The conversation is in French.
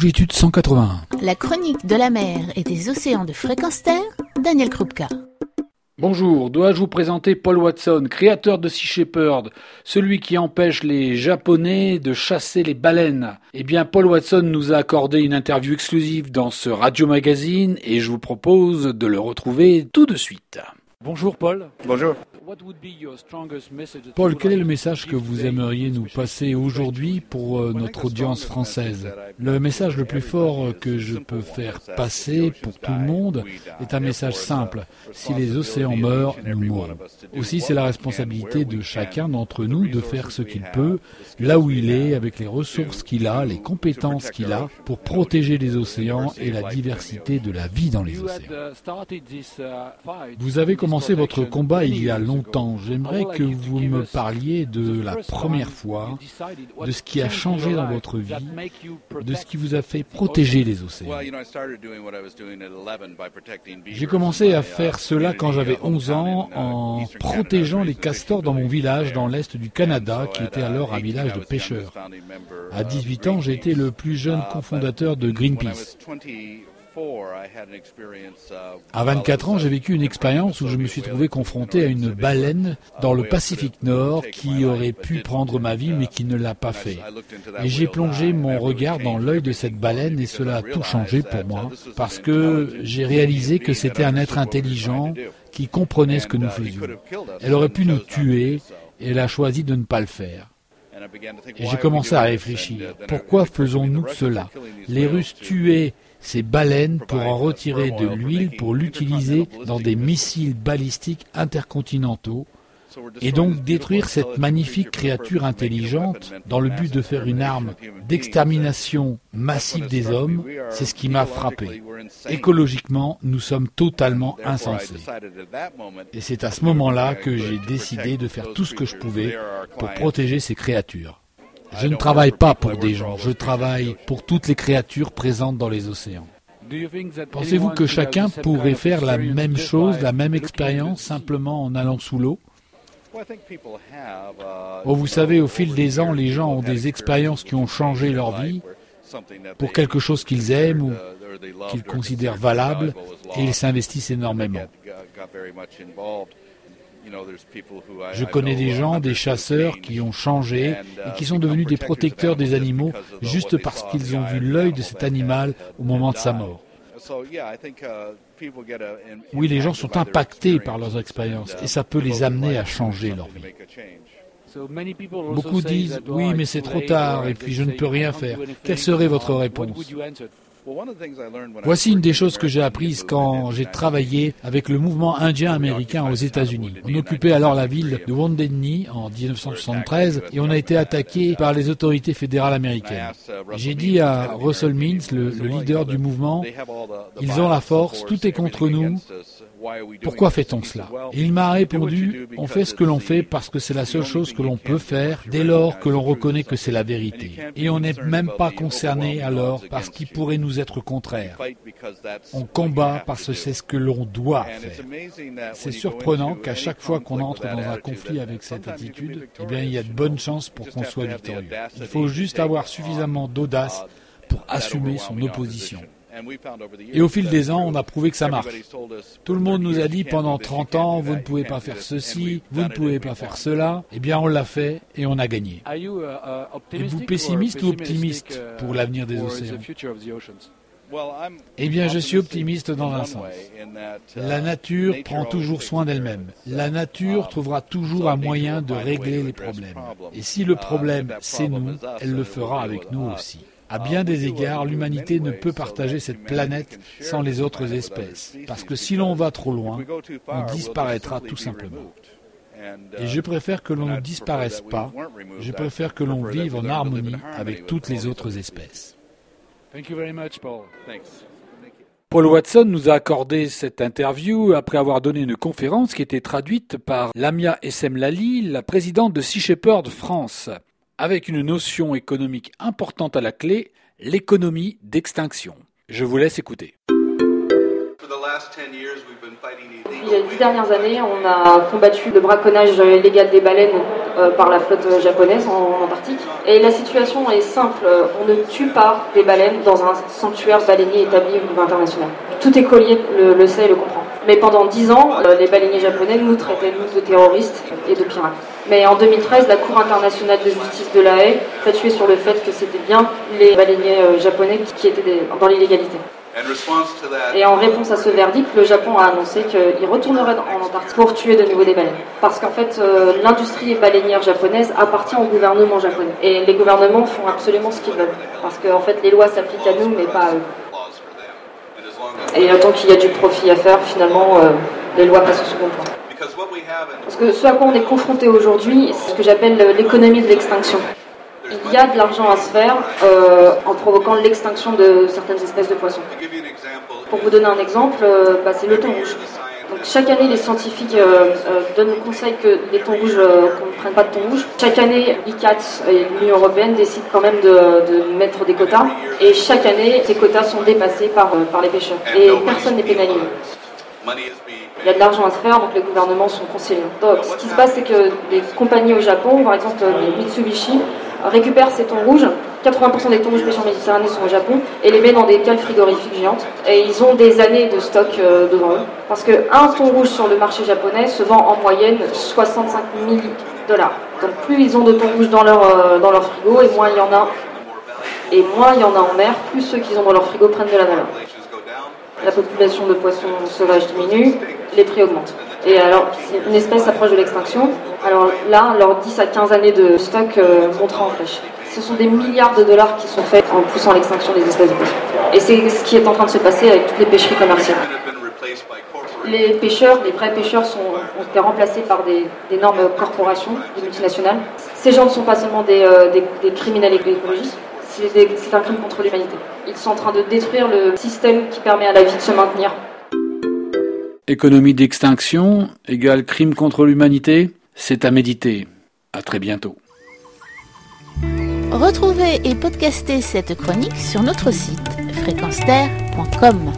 Longitude 181. La chronique de la mer et des océans de fréquence terre, Daniel Krupka. Bonjour, dois-je vous présenter Paul Watson, créateur de Sea Shepherd, celui qui empêche les Japonais de chasser les baleines? Eh bien, Paul Watson nous a accordé une interview exclusive dans ce radio magazine et je vous propose de le retrouver tout de suite. Bonjour Paul. Bonjour. Paul, quel est le message que vous aimeriez nous passer aujourd'hui pour euh, notre audience française? Le message le plus fort que je peux faire passer pour tout le monde est un message simple. Si les océans meurent, nous mourrons. Aussi, c'est la responsabilité de chacun d'entre nous de faire ce qu'il peut, là où il est, avec les ressources qu'il a, les compétences qu'il a, pour protéger les océans et la diversité de la vie dans les océans. Vous avez commencé votre combat il y a longtemps J'aimerais que vous me parliez de la première fois, de ce qui a changé dans votre vie, de ce qui vous a fait protéger les océans. J'ai commencé à faire cela quand j'avais 11 ans en protégeant les castors dans mon village dans l'est du Canada, qui était alors un village de pêcheurs. À 18 ans, j'ai été le plus jeune cofondateur de Greenpeace. À 24 ans, j'ai vécu une expérience où je me suis trouvé confronté à une baleine dans le Pacifique Nord qui aurait pu prendre ma vie mais qui ne l'a pas fait. Et j'ai plongé mon regard dans l'œil de cette baleine et cela a tout changé pour moi parce que j'ai réalisé que c'était un être intelligent qui comprenait ce que nous faisions. Elle aurait pu nous tuer et elle a choisi de ne pas le faire. Et j'ai commencé à réfléchir. Pourquoi faisons-nous cela? Les Russes tuaient ces baleines pour en retirer de l'huile pour l'utiliser dans des missiles balistiques intercontinentaux et donc détruire cette magnifique créature intelligente dans le but de faire une arme d'extermination massive des hommes, c'est ce qui m'a frappé. Écologiquement, nous sommes totalement insensés. Et c'est à ce moment-là que j'ai décidé de faire tout ce que je pouvais pour protéger ces créatures. Je ne travaille pas pour des gens, je travaille pour toutes les créatures présentes dans les océans. Pensez-vous que chacun pourrait faire la même chose, la même expérience, simplement en allant sous l'eau? Oh, vous savez, au fil des ans, les gens ont des expériences qui ont changé leur vie pour quelque chose qu'ils aiment ou qu'ils considèrent valable et ils s'investissent énormément. Je connais des gens, des chasseurs qui ont changé et qui sont devenus des protecteurs des animaux juste parce qu'ils ont vu l'œil de cet animal au moment de sa mort. Oui, les gens sont impactés par leurs expériences et ça peut les amener à changer leur vie. Beaucoup disent, oui, mais c'est trop tard et puis je ne peux rien faire. Quelle serait votre réponse? Voici une des choses que j'ai apprises quand j'ai travaillé avec le mouvement indien américain aux États-Unis. On occupait alors la ville de Wounded en 1973 et on a été attaqué par les autorités fédérales américaines. J'ai dit à Russell Means, le leader du mouvement, ils ont la force, tout est contre nous, pourquoi fait-on cela? il m'a répondu, on fait ce que l'on fait parce que c'est la seule chose que l'on peut faire dès lors que l'on reconnaît que c'est la vérité. Et on n'est même pas concerné alors parce qu'il pourrait nous être contraire. On combat parce que c'est ce que l'on doit faire. C'est surprenant qu'à chaque fois qu'on entre dans un conflit avec cette attitude, eh bien, il y a de bonnes chances pour qu'on soit victorieux. Il faut juste avoir suffisamment d'audace pour assumer son opposition. Et au fil des ans, on a prouvé que ça marche. Tout le monde nous a dit pendant 30 ans, vous ne pouvez pas faire ceci, vous ne pouvez pas faire cela. Eh bien, on l'a fait et on a gagné. Êtes-vous pessimiste ou optimiste pour l'avenir des océans eh bien, je suis optimiste dans un sens. La nature prend toujours soin d'elle-même. La nature trouvera toujours un moyen de régler les problèmes. Et si le problème, c'est nous, elle le fera avec nous aussi. À bien des égards, l'humanité ne peut partager cette planète sans les autres espèces, parce que si l'on va trop loin, on disparaîtra tout simplement. Et je préfère que l'on ne disparaisse pas, je préfère que l'on vive en harmonie avec toutes les autres espèces. Paul Watson nous a accordé cette interview après avoir donné une conférence qui était traduite par Lamia Essemlali, la présidente de Sea Shepherd France avec une notion économique importante à la clé, l'économie d'extinction. Je vous laisse écouter. Il y a dix dernières années, on a combattu le braconnage illégal des baleines euh, par la flotte japonaise en, Antarctique. Et la situation est simple, on ne tue pas des baleines dans un sanctuaire baleinier établi au niveau international. Tout est collier le, le sait et le comprend. Mais pendant dix ans, les baleiniers japonais nous traitaient nous de terroristes et de pirates. Mais en 2013, la Cour internationale de justice de la Haye tué sur le fait que c'était bien les baleiniers japonais qui étaient dans l'illégalité. Et en réponse à ce verdict, le Japon a annoncé qu'il retournerait en Antarctique pour tuer de nouveau des baleines. Parce qu'en fait, euh, l'industrie baleinière japonaise appartient au gouvernement japonais. Et les gouvernements font absolument ce qu'ils veulent. Parce qu'en fait, les lois s'appliquent à nous, mais pas à eux. Et tant qu'il y a du profit à faire, finalement, euh, les lois passent au second plan. Parce que ce à quoi on est confronté aujourd'hui, c'est ce que j'appelle l'économie de l'extinction il y a de l'argent à se faire euh, en provoquant l'extinction de certaines espèces de poissons. Pour vous donner un exemple, euh, bah, c'est le thon rouge. Donc, chaque année, les scientifiques euh, donnent le conseil que les thons rouges, qu'on ne prenne pas de thon rouge. Chaque année, l'ICAT et l'Union européenne décident quand même de, mettre des quotas. Et chaque année, ces quotas sont dépassés par, par les pêcheurs. Et personne n'est pénalisé. Il y a de l'argent à se faire, donc les gouvernements sont conseillés. Donc, ce qui se passe, c'est que les compagnies au Japon, par exemple Mitsubishi, récupère ces thons rouges. 80% des thons rouges pêchés en Méditerranée sont au Japon et les met dans des cales frigorifiques géantes. Et ils ont des années de stock euh, devant eux. Parce qu'un thon rouge sur le marché japonais se vend en moyenne 65 000 dollars. Donc plus ils ont de thon rouge dans leur, euh, dans leur frigo et moins il y en a. Et moins il y en a en mer, plus ceux qu'ils ont dans leur frigo prennent de la valeur. La population de poissons sauvages diminue, les prix augmentent. Et alors, une espèce approche de l'extinction. Alors là, leurs 10 à 15 années de stock euh, en flèche. Ce sont des milliards de dollars qui sont faits en poussant l'extinction des espèces de. Et c'est ce qui est en train de se passer avec toutes les pêcheries commerciales. Les pêcheurs, les vrais pêcheurs, sont, ont été remplacés par des, d'énormes corporations, des multinationales. Ces gens ne sont pas seulement des, euh, des criminels écologistes, c'est un crime contre l'humanité. Ils sont en train de détruire le système qui permet à la vie de se maintenir. Économie d'extinction égale crime contre l'humanité, c'est à méditer. À très bientôt. Retrouvez et podcastez cette chronique sur notre site fréquenceterre.com.